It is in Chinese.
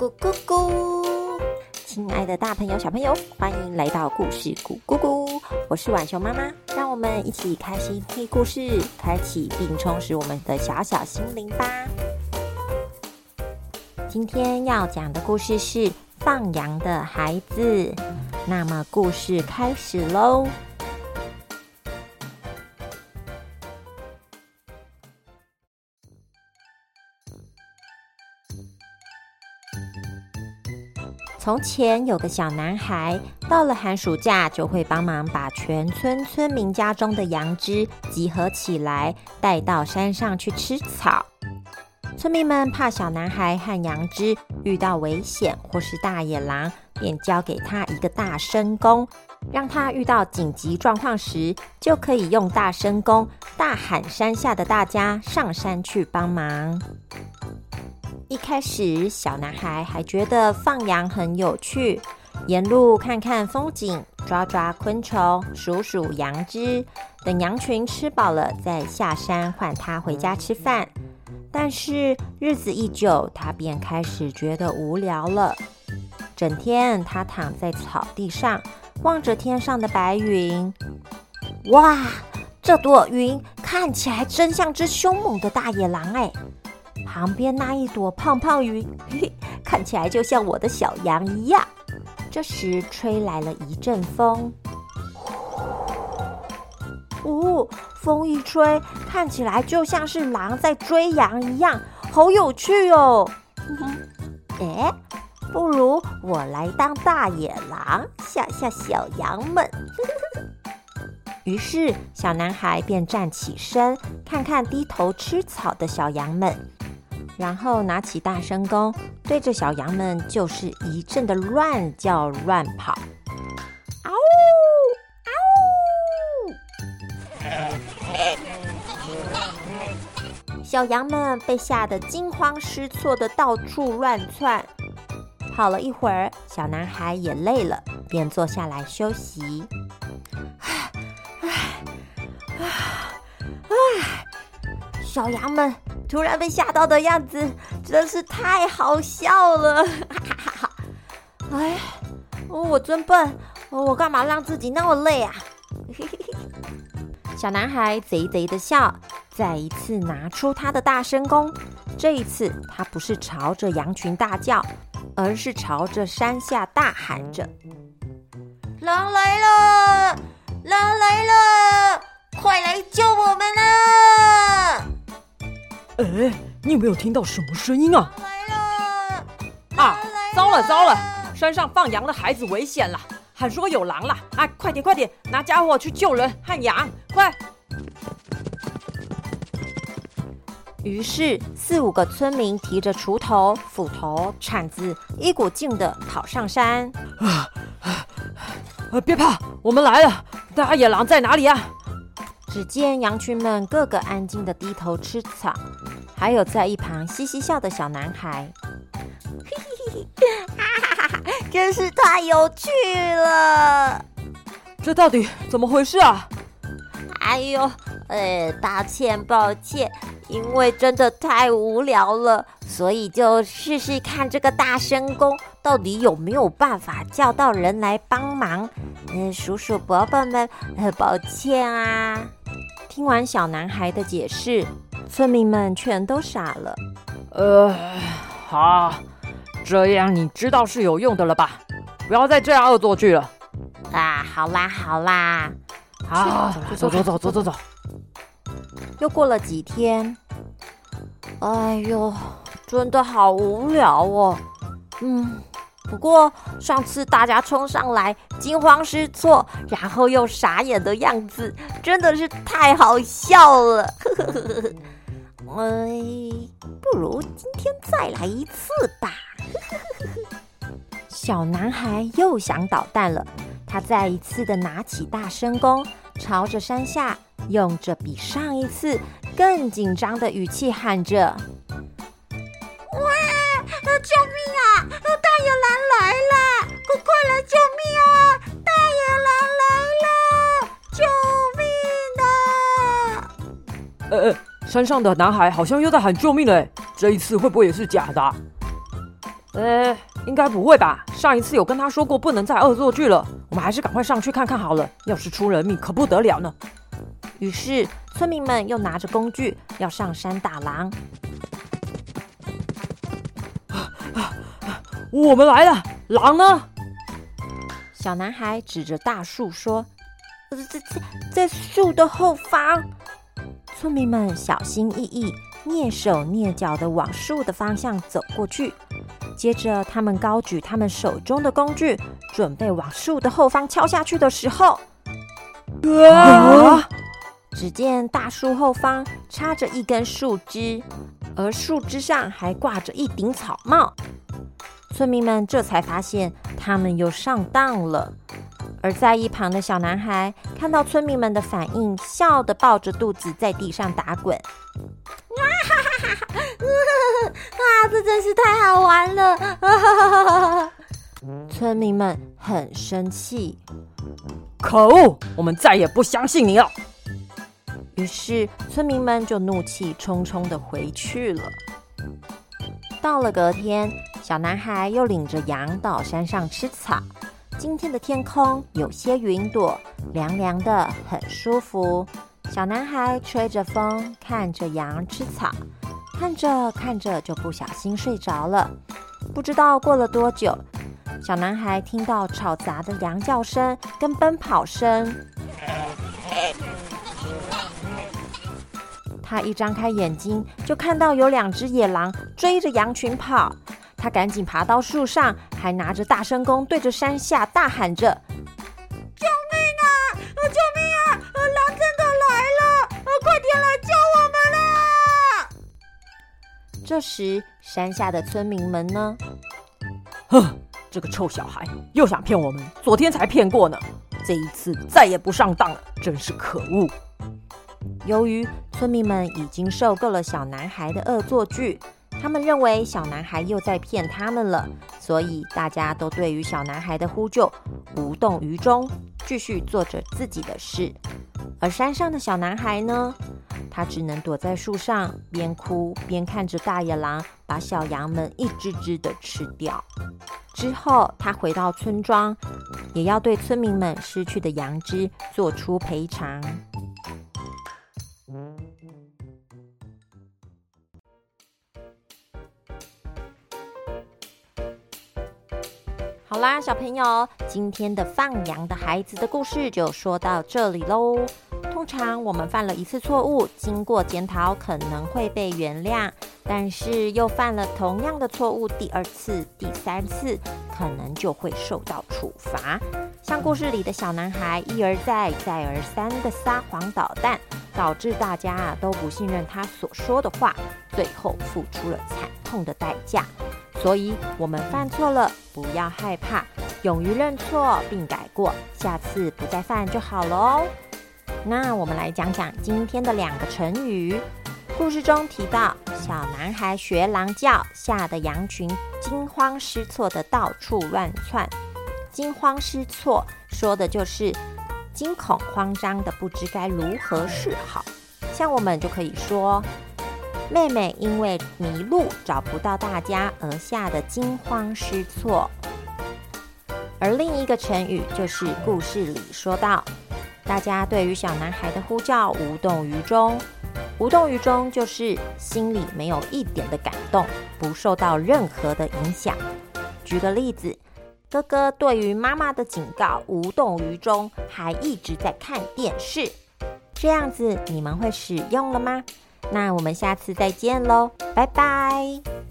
咕咕咕！亲爱的大朋友、小朋友，欢迎来到故事咕咕咕！我是浣熊妈妈，让我们一起开心听故事，开启并充实我们的小小心灵吧。今天要讲的故事是放羊的孩子，那么故事开始喽。从前有个小男孩，到了寒暑假就会帮忙把全村村民家中的羊只集合起来，带到山上去吃草。村民们怕小男孩和羊只遇到危险或是大野狼，便交给他一个大声功，让他遇到紧急状况时，就可以用大声功大喊山下的大家上山去帮忙。一开始，小男孩还觉得放羊很有趣，沿路看看风景，抓抓昆虫，数数羊只，等羊群吃饱了再下山换他回家吃饭。但是日子一久，他便开始觉得无聊了。整天他躺在草地上，望着天上的白云。哇，这朵云看起来真像只凶猛的大野狼哎！旁边那一朵胖胖云，看起来就像我的小羊一样。这时，吹来了一阵风，哦，风一吹，看起来就像是狼在追羊一样，好有趣哦！哎，不如我来当大野狼，吓吓小羊们。于是，小男孩便站起身，看看低头吃草的小羊们。然后拿起大声公，对着小羊们就是一阵的乱叫乱跑。嗷呜！小羊们被吓得惊慌失措的到处乱窜。跑了一会儿，小男孩也累了，便坐下来休息。唉唉唉！小羊们。突然被吓到的样子真是太好笑了！哎，我真笨，我干嘛让自己那么累啊？小男孩贼贼的笑，再一次拿出他的大声公。这一次，他不是朝着羊群大叫，而是朝着山下大喊着：“狼来了！狼来哎，你有没有听到什么声音啊？来了！啊，糟了糟了，山上放羊的孩子危险了，喊说有狼了！啊，快点快点，拿家伙去救人和羊，快！于是四五个村民提着锄头、斧头、铲子，一股劲的跑上山。啊啊！别怕，我们来了！大野狼在哪里啊？只见羊群们个个安静的低头吃草，还有在一旁嘻嘻笑的小男孩！真是太有趣了。这到底怎么回事啊？哎呦，呃，抱歉抱歉，因为真的太无聊了，所以就试试看这个大声公到底有没有办法叫到人来帮忙。嗯，叔叔伯伯们，抱歉啊。听完小男孩的解释，村民们全都傻了。呃，好，这样你知道是有用的了吧？不要再这样恶作剧了。啊，好啦好啦，好，走走走走走走。又过了几天，哎呦，真的好无聊哦。嗯。不过上次大家冲上来惊慌失措，然后又傻眼的样子，真的是太好笑了。哎，不如今天再来一次吧。小男孩又想捣蛋了，他再一次的拿起大声弓，朝着山下，用着比上一次更紧张的语气喊着。呃！呃，山上的男孩好像又在喊救命嘞，这一次会不会也是假的？呃，应该不会吧？上一次有跟他说过不能再恶作剧了，我们还是赶快上去看看好了。要是出人命，可不得了呢。于是村民们又拿着工具要上山打狼。我们来了，狼呢？小男孩指着大树说：“在在在树的后方。”村民们小心翼翼、蹑手蹑脚的往树的方向走过去。接着，他们高举他们手中的工具，准备往树的后方敲下去的时候，啊！只见大树后方插着一根树枝，而树枝上还挂着一顶草帽。村民们这才发现他们又上当了。而在一旁的小男孩看到村民们的反应，笑得抱着肚子在地上打滚。啊哈哈哈哈！啊，这真是太好玩了！村民们很生气，可恶，我们再也不相信你了。于是村民们就怒气冲冲的回去了。到了隔天，小男孩又领着羊到山上吃草。今天的天空有些云朵，凉凉的，很舒服。小男孩吹着风，看着羊吃草，看着看着就不小心睡着了。不知道过了多久，小男孩听到吵杂的羊叫声跟奔跑声。他一张开眼睛，就看到有两只野狼追着羊群跑。他赶紧爬到树上，还拿着大声弓对着山下大喊着：“救命啊！救命啊！狼真的来了！快点来救我们啊！”这时，山下的村民们呢？哼，这个臭小孩又想骗我们，昨天才骗过呢，这一次再也不上当了，真是可恶！由于村民们已经受够了小男孩的恶作剧。他们认为小男孩又在骗他们了，所以大家都对于小男孩的呼救无动于衷，继续做着自己的事。而山上的小男孩呢，他只能躲在树上，边哭边看着大野狼把小羊们一只只的吃掉。之后，他回到村庄，也要对村民们失去的羊只做出赔偿。好啦，小朋友，今天的放羊的孩子的故事就说到这里喽。通常我们犯了一次错误，经过检讨可能会被原谅，但是又犯了同样的错误，第二次、第三次，可能就会受到处罚。像故事里的小男孩，一而再、再而三的撒谎捣蛋，导致大家啊都不信任他所说的话，最后付出了惨痛的代价。所以，我们犯错了，不要害怕，勇于认错并改过，下次不再犯就好了哦。那我们来讲讲今天的两个成语。故事中提到，小男孩学狼叫，吓得羊群惊慌失措的到处乱窜。惊慌失措说的就是惊恐慌张的，不知该如何是好。像我们就可以说。妹妹因为迷路找不到大家而吓得惊慌失措，而另一个成语就是故事里说到，大家对于小男孩的呼叫无动于衷。无动于衷就是心里没有一点的感动，不受到任何的影响。举个例子，哥哥对于妈妈的警告无动于衷，还一直在看电视。这样子你们会使用了吗？那我们下次再见喽，拜拜。